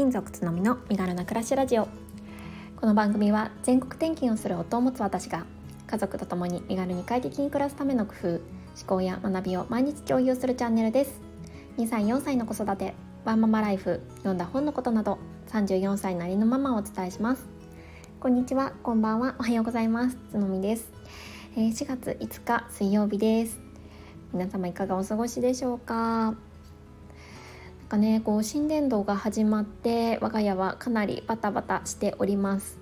勤族つのみの身軽な暮らしラジオ。この番組は全国転勤をする夫を持つ私が家族と共に身軽に快適に暮らすための工夫思考や学びを毎日共有するチャンネルです。2歳4歳の子育てワンママライフ読んだ本のことなど34歳なりのママをお伝えします。こんにちはこんばんはおはようございます。つのみです、えー、4月5日水曜日です。皆様いかがお過ごしでしょうか？かねこう新年度が始まって我が家はかなりバタバタしております、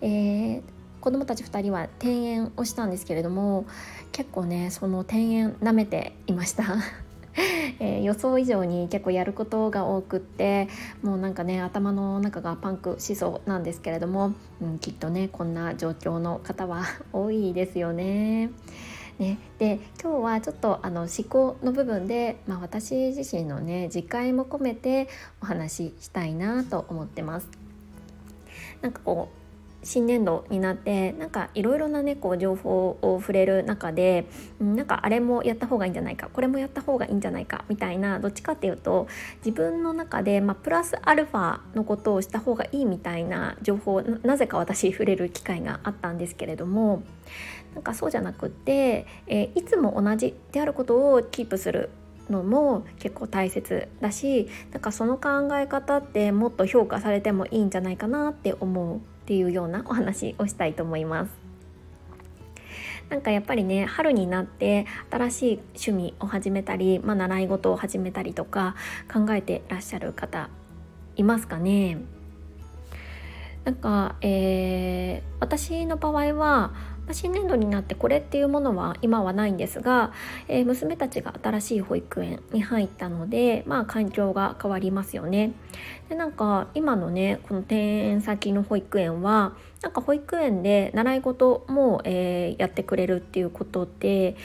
えー、子供たち2人は転園をしたんですけれども結構ねその転園舐めていました えー、予想以上に結構やることが多くってもうなんかね頭の中がパンクしそうなんですけれども、うん、きっとねこんな状況の方は 多いですよね。ね、で今日はちょっとあの思考の部分で、まあ、私自身のね実感も込めてお話ししたいなと思ってます。なんかこう新年度になってなんかいろいろなねこう情報を触れる中でなんかあれもやった方がいいんじゃないかこれもやった方がいいんじゃないかみたいなどっちかっていうと自分の中で、まあ、プラスアルファのことをした方がいいみたいな情報なぜか私触れる機会があったんですけれどもなんかそうじゃなくって、えー、いつも同じであることをキープするのも結構大切だしなんかその考え方ってもっと評価されてもいいんじゃないかなって思うっていうようなお話をしたいと思います。なんかやっぱりね春になって新しい趣味を始めたり、まあ、習い事を始めたりとか考えてらっしゃる方いますかねなんか、えー、私の場合は新年度になってこれっていうものは今はないんですが、えー、娘たちが新しい保育園に入ったのでまあ環境が変わりますよね。でなんか今のねこの転園先の保育園はなんか保育園で習い事も、えー、やってくれるっていうことで、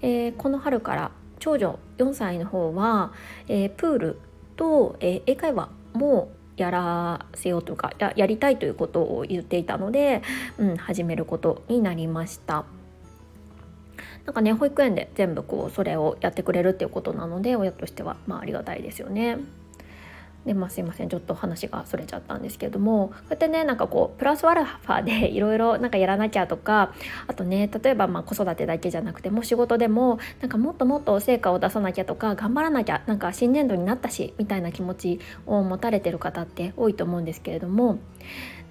えー、この春から長女4歳の方は、え、プールと、え英会話もやらせようとかややりたいということを言っていたので、うん、始めることになりました。なんかね保育園で全部こうそれをやってくれるっていうことなので親としてはまあありがたいですよね。でまあ、すいませんちょっと話がそれちゃったんですけれどもこうやってねなんかこうプラスアルファで いろいろなんかやらなきゃとかあとね例えばまあ子育てだけじゃなくても仕事でもなんかもっともっと成果を出さなきゃとか頑張らなきゃなんか新年度になったしみたいな気持ちを持たれてる方って多いと思うんですけれども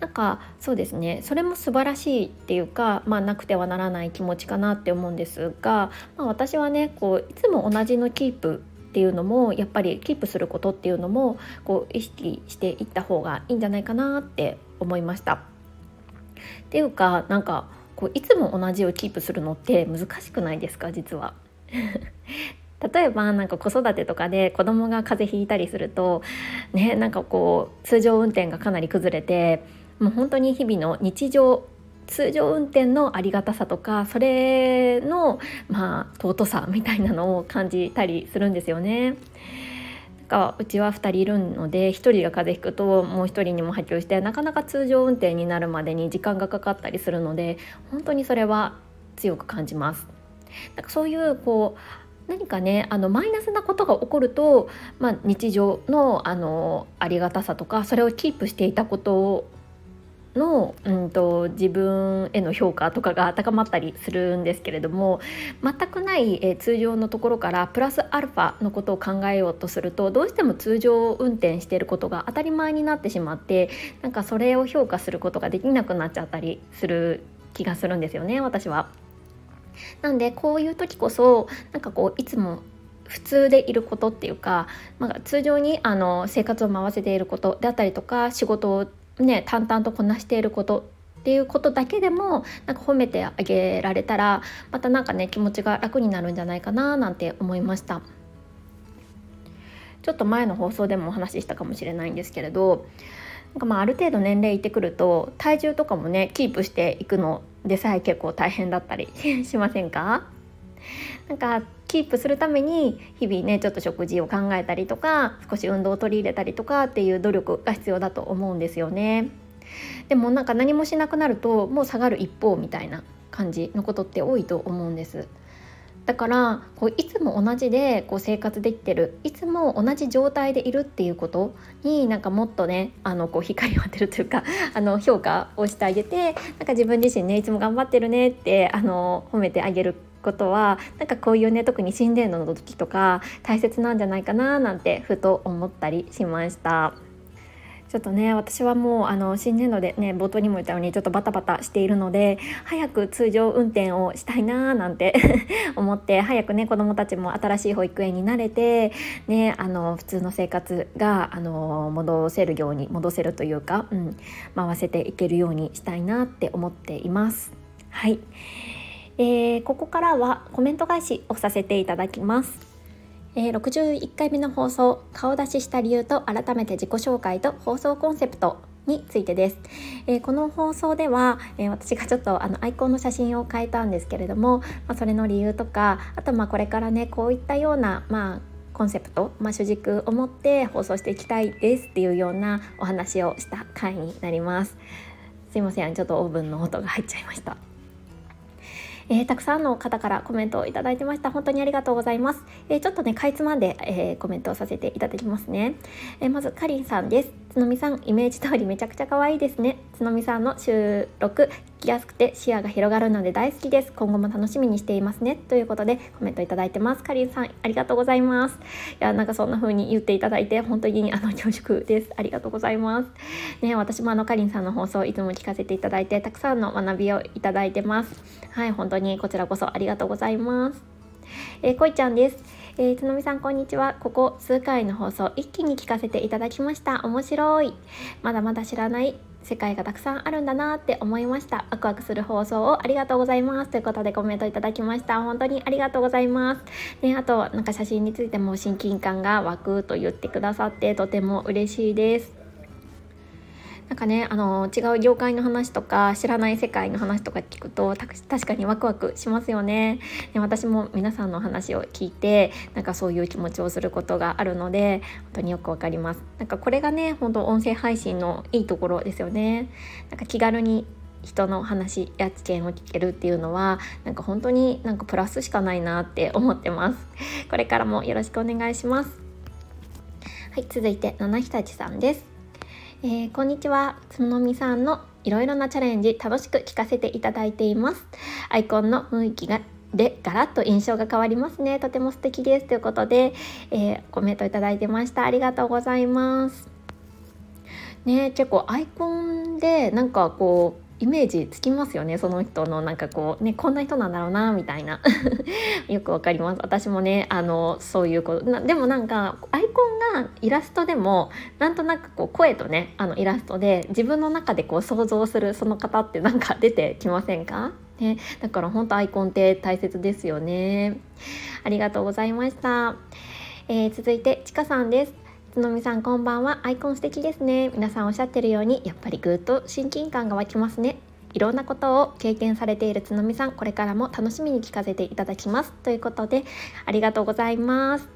なんかそうですねそれも素晴らしいっていうか、まあ、なくてはならない気持ちかなって思うんですが、まあ、私はねこういつも同じのキープっていうのもやっぱりキープすることっていうのもこう意識していった方がいいんじゃないかなって思いました。っていうかなんかこういつも同じをキープするのって難しくないですか？実は。例えばなんか子育てとかで子供が風邪ひいたりするとねなんかこう通常運転がかなり崩れてもう本当に日々の日常通常運転のありがたさとかそれのまあ尊さみたいなのを感じたりするんですよね。かうちは2人いるので1人が風邪ひくともう1人にも波及してなかなか通常運転になるまでに時間がかかったりするので本当にそれは強く感じます。なんかそういうこう何かねあのマイナスなことが起こると、まあ、日常のあのありがたさとかそれをキープしていたことの、うんと、自分への評価とかが高まったりするんですけれども全くない、え通常のところからプラスアルファのことを考えようとするとどうしても通常運転していることが当たり前になってしまってなんかそれを評価することができなくなっちゃったりする気がするんですよね私は。なんでこういう時こそなんかこういつも普通でいることっていうか、まあ、通常にあの生活を回せていることであったりとか仕事をね淡々とこなしていることっていうことだけでもなんか褒めてあげられたらまたなんかね気持ちが楽になるんじゃないかななんて思いました。ちょっと前の放送でもお話ししたかもしれないんですけれどなんかまあある程度年齢いってくると体重とかもねキープしていくのでさえ結構大変だったりしませんか？なんかキープするために日々ねちょっと食事を考えたりとか少し運動を取り入れたりとかっていう努力が必要だと思うんですよね。でもなんか何もしなくなるともう下がる一方みたいな感じのことって多いと思うんです。だからこういつも同じでこう生活できてるいつも同じ状態でいるっていうことになんかもっとねあのこう光を当てるというか あの評価をしてあげてなんか自分自身ねいつも頑張ってるねってあの褒めてあげることはなんかこういうね特に心電図の時とか大切なんじゃないかななんてふと思ったりしました。ちょっとね私はもうあの新年度でね冒頭にも言ったようにちょっとバタバタしているので早く通常運転をしたいなーなんて 思って早くね子どもたちも新しい保育園に慣れて、ね、あの普通の生活があの戻せるように戻せるというか、うん、回せていけるようにしたいなって思っています。はい、えー、ここからはコメント返しをさせていただきます。えー、61回目の放送顔出しした理由と改めて自己紹介と放送コンセプトについてです、えー、この放送では、えー、私がちょっとあのアイコンの写真を変えたんですけれども、まあ、それの理由とかあとまあこれからねこういったようなまあコンセプト、まあ、主軸を持って放送していきたいですっていうようなお話をした回になります。すいませんちょっとオーブンの音が入っちゃいました。えー、たくさんの方からコメントをいただいてました。本当にありがとうございます、えー、ちょっとねかいつまんで、えー、コメントをさせていただきますね、えまずかりんさんです。つのみさんイメージ通りめちゃくちゃ可愛いですね。つのみさんの収録聞きやすくて視野が広がるので大好きです。今後も楽しみにしていますね。ということでコメントいただいてます。かりんさんありがとうございます。いやなんかそんな風に言っていただいて本当にあの恐縮です。ありがとうございます。ね私もあのかりんさんの放送いつも聞かせていただいてたくさんの学びをいただいてます。はい本当にこちらこそありがとうございます。えー、こいちゃんです。えー、つのみさんこんにちは。ここ数回の放送一気に聞かせていただきました。面白い。まだまだ知らない世界がたくさんあるんだなって思いました。ワクワクする放送をありがとうございます。ということでコメントいただきました。本当にありがとうございます。ねあとなんか写真についても親近感が湧くと言ってくださってとても嬉しいです。なんかねあの違う業界の話とか知らない世界の話とか聞くと確かにワクワクしますよね。で私も皆さんの話を聞いてなんかそういう気持ちをすることがあるので本当によくわかります。なんかこれがね本当音声配信のいいところですよね。なんか気軽に人の話や知見を聞けるっていうのはなんか本当になんかプラスしかないなって思ってます。これからもよろしくお願いします。はい続いて七日立さんです。えー、こんにちは。つのみさんのいろいろなチャレンジ楽しく聞かせていただいています。アイコンの雰囲気がでガラッと印象が変わりますね。とても素敵です。ということで、えー、コメントいただいてました。ありがとうございます。ね結構アイコンでなんかこうイメージつきますよねその人のなんかこうねこんな人なんだろうなみたいな。よくわかります。私もねあのそういうことなでもなんかアイコンがイラストでもなんとなくこう声とねあのイラストで自分の中でこう想像するその方ってなんか出てきませんか？ね、だから本当アイコンって大切ですよね。ありがとうございました、えー、続いてちかさんです。つのみさんこんばんは。アイコン素敵ですね。皆さんおっしゃってるようにやっぱりぐっと親近感が湧きますね。いろんなことを経験されているつのみさんこれからも楽しみに聞かせていただきます。ということでありがとうございます。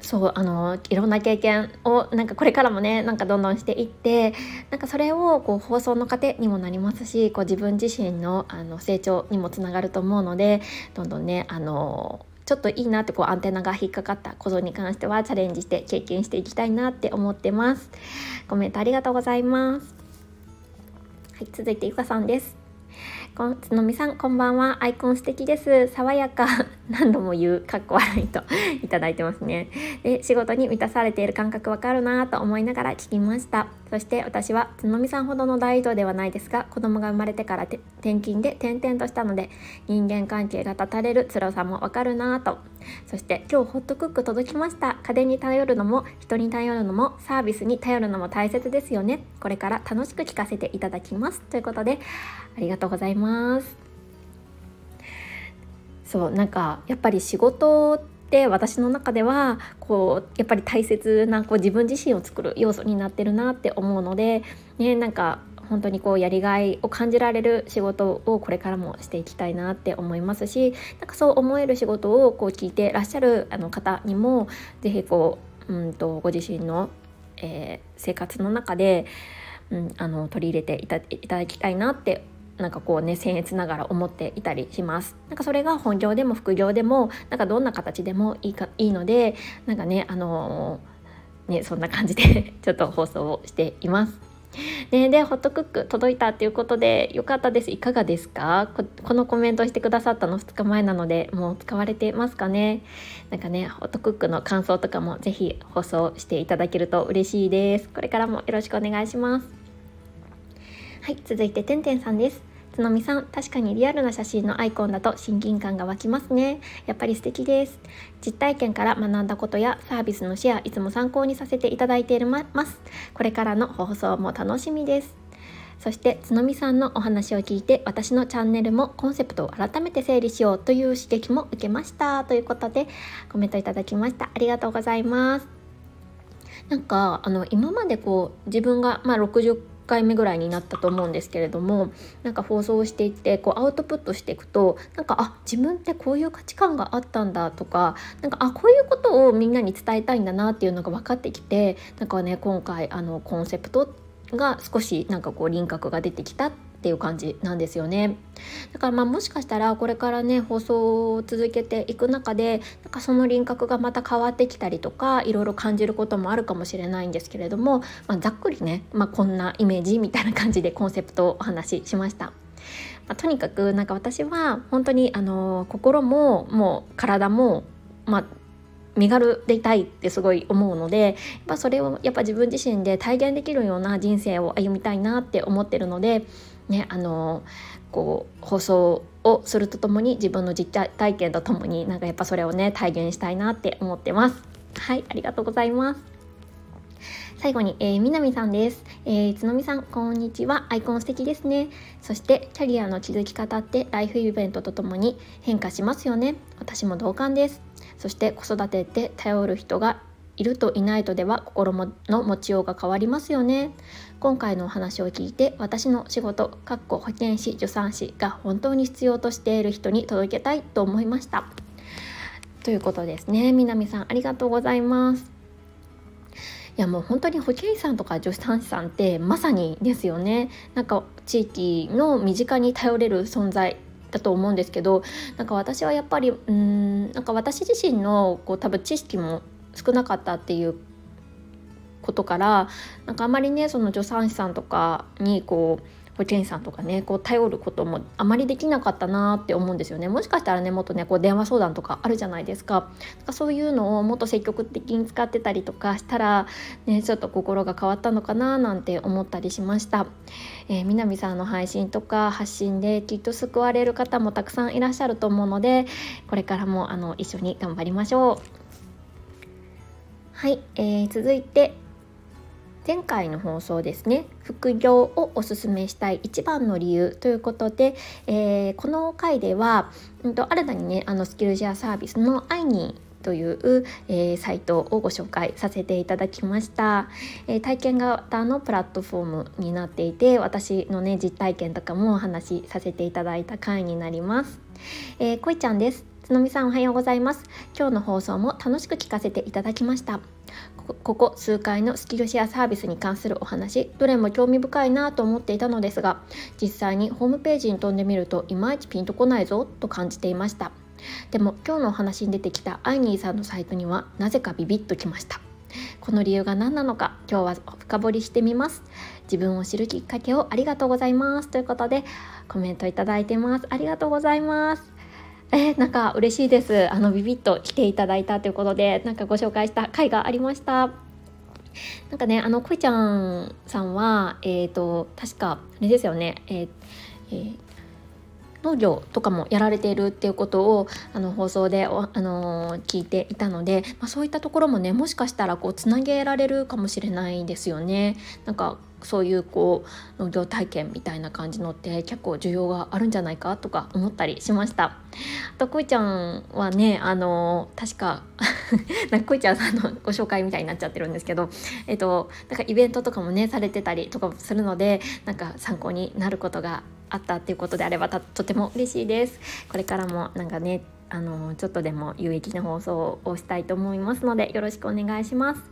そうあのいろんな経験をなんかこれからもねなんかどんどんしていってなんかそれをこう放送の糧にもなりますしこう自分自身のあの成長にもつながると思うのでどんどんねあのちょっといいなってこうアンテナが引っかかったことに関してはチャレンジして経験していきたいなって思ってます。コメントありがとうございます。はい、続いてゆかさんです。こんつのみさんこんばんはアイコン素敵です爽やか何度も言うかっこ悪いといただいてますねで仕事に満たされている感覚わかるなと思いながら聞きましたそして私はつのみさんほどの大移動ではないですが子供が生まれてから転勤で転々としたので人間関係が断たれる辛さもわかるなと。そして今日ホットクック届きました。家電に頼るのも人に頼るのもサービスに頼るのも大切ですよね。これから楽しく聞かせていただきます。ということでありがとうございます。そうなんかやっぱり仕事って私の中ではこうやっぱり大切なこう自分自身を作る要素になってるなって思うので、ね、なんか本当にこうやりがいを感じられる仕事をこれからもしていきたいなって思いますしなんかそう思える仕事をこう聞いてらっしゃるあの方にも是非こううんとご自身の、えー、生活の中で、うん、あの取り入れていただきたいなってなんかこうね僭越ながら思っていたりします。なんかそれが本業でも副業でもなんかどんな形でもいいかいいのでなんかねあのー、ねそんな感じで ちょっと放送をしています。ね、でホットクック届いたっていうことでよかったです。いかがですか？このコメントしてくださったの？2日前なのでもう使われてますかね？なんかねホットクックの感想とかもぜひ放送していただけると嬉しいです。これからもよろしくお願いします。はい続いててんてんさんですつのみさん、確かにリアルな写真のアイコンだと親近感が湧きますね。やっぱり素敵です。実体験から学んだことやサービスのシェア、いつも参考にさせていただいています。これからの放送も楽しみです。そしてつのみさんのお話を聞いて私のチャンネルもコンセプトを改めて整理しようという刺激も受けましたということでコメントいただきましたありがとうございますなんかあの今までこう自分が、まあ、60回目ぐらいになったと思うんですけれどもなんか放送していってこうアウトプットしていくとなんかあ自分ってこういう価値観があったんだとかなんかあこういうことをみんなに伝えたいんだなっていうのが分かってきてなんかね今回あのコンセプトが少しなんかこう輪郭が出てきたっていう感じなんですよねだからまあもしかしたらこれからね放送を続けていく中でなんかその輪郭がまた変わってきたりとかいろいろ感じることもあるかもしれないんですけれども、まあ、ざっくりね、まあ、こんなイメージみたいな感じでコンセプトをお話ししました。まあ、とにかくなんか私は本当にあの心ももう体も、まあ、身軽でいたいってすごい思うのでやっぱそれをやっぱ自分自身で体現できるような人生を歩みたいなって思ってるのでねあのこう放送をするとともに自分の実体験とともになんかやっぱそれをね体現したいなって思ってますはいありがとうございます最後に、えー、南さんです。えー、つのみさん、こんにちは。アイコン素敵ですね。そして、キャリアの築き方ってライフイベントとともに変化しますよね。私も同感です。そして、子育てって頼る人がいるといないとでは心の持ちようが変わりますよね。今回のお話を聞いて私の仕事かっこ保健師助産師が本当に必要としている人に届けたいと思いました。ということですね。南さんありがとうございます。いやもう本当に保健師さんとか助産師さんってまさにですよね。なんか地域の身近に頼れる存在だと思うんですけどなんか私はやっぱりうんなんか私自身のこう多分知識も少なかったっていうことからなんかあまりねその助産師さんとかにこう保健師さんとかねこう頼ることもあまりできなかったなって思うんですよね。もしかしたらねもっとねこう電話相談とかあるじゃないですか。かそういうのをもっと積極的に使ってたりとかしたらねちょっと心が変わったのかななんて思ったりしました、えー、南さんの配信とか発信できっと救われる方もたくさんいらっしゃると思うのでこれからもあの一緒に頑張りましょう。はい、えー、続いて前回の放送ですね。副業をおすすめしたい一番の理由ということで、えー、この回では、うんと、新たにねあのスキルシェアサービスのアイニーという、えー、サイトをご紹介させていただきました、えー、体験型のプラットフォームになっていて私のね実体験とかもお話しさせていただいた回になります、えー、こいちゃんです。つのみさんおはようございます。今日の放送も楽しく聞かせていただきました。ここ数回のスキルシェアサービスに関するお話どれも興味深いなと思っていたのですが実際にホームページに飛んでみるといまいちピンとこないぞと感じていました。でも今日のお話に出てきたアイニーさんのサイトにはなぜかビビッときました。この理由が何なのか今日は深掘りしてみます。自分を知るきっかけをありがとうございます。ということでコメントいただいてます。ありがとうございます。えー、なんか嬉しいです。あのビビッと来ていただいたということでなんかご紹介した回がありました。なんかねあのこいちゃんさんはえっ、ー、と確かあれですよね。えー、えー農業とかもやられているっていうことをあの放送であの聞いていたので、まあ、そういったところもねもしかしたらこうつなげられるかもしれないですよね。なんかそういうこう農業体験みたいな感じのって結構需要があるんじゃないかとか思ったりしました。あとこいちゃんはねあの確か なんかこいちゃんさんのご紹介みたいになっちゃってるんですけどえっとなんかイベントとかもねされてたりとかするのでなんか参考になることがあったっていうことであればとても嬉しいです。これからもなんかねあのちょっとでも有益な放送をしたいと思いますのでよろしくお願いします。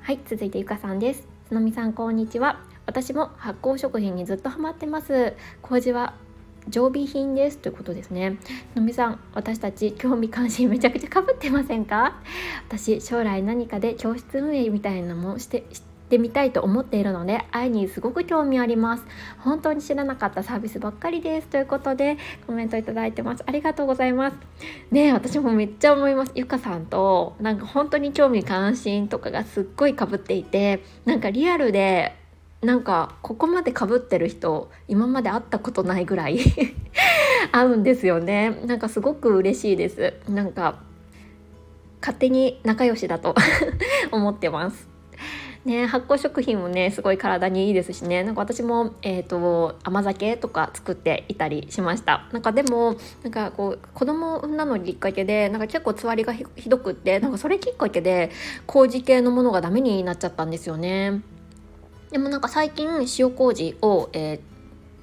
はい続いてゆかさんです。のみさんこんにちは。私も発酵食品にずっとハマってます。麹は常備品ですということですね。のみさん私たち興味関心めちゃくちゃかぶってませんか？私将来何かで教室運営みたいなのもしてしてみたいと思っているので愛にすごく興味あります。本当に知らなかったサービスばっかりです。ということでコメントいただいてます。ありがとうございます。ね私もめっちゃ思います。ゆかさんとなんか本当に興味関心とかがすっごいかぶっていてなんかリアルでなんかここまでかぶってる人今まで会ったことないぐらい 合うんですよね。なんかすごく嬉しいです。なんか勝手に仲良しだと 思ってます。ね、発酵食品もねすごい体にいいですしね。なんか私も、えーと、甘酒とか作っていたりしました。なんかでもなんかこう子供を産んだのきっかけでなんか結構つわりがひどくってなんかそれきっかけで麹系のものがダメになっちゃったんですよね。でもなんか最近塩麹を、えー、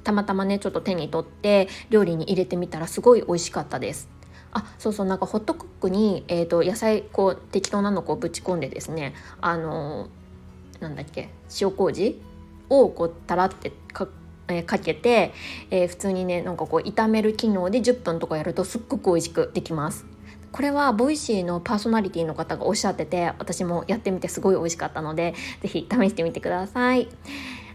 たまたまねちょっと手に取って料理に入れてみたらすごい美味しかったです。あそうそうなんかホットクックに、えーと、野菜こう適当なのこうぶち込んでですねあのなんだっけ？塩麹？をこうたらってか,、えー、かけて、えー、普通にねなんかこう炒める機能で10分とかやるとすっごく美味しくできます。これは Voicy のパーソナリティの方がおっしゃってて私もやってみてすごい美味しかったので是非試してみてください。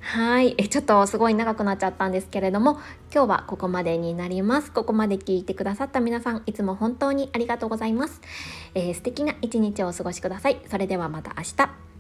はい。えちょっとすごい長くなっちゃったんですけれども今日はここまでになります。ここまで聞いてくださった皆さんいつも本当にありがとうございます、えー、素敵な一日をお過ごしください。それではまた明日。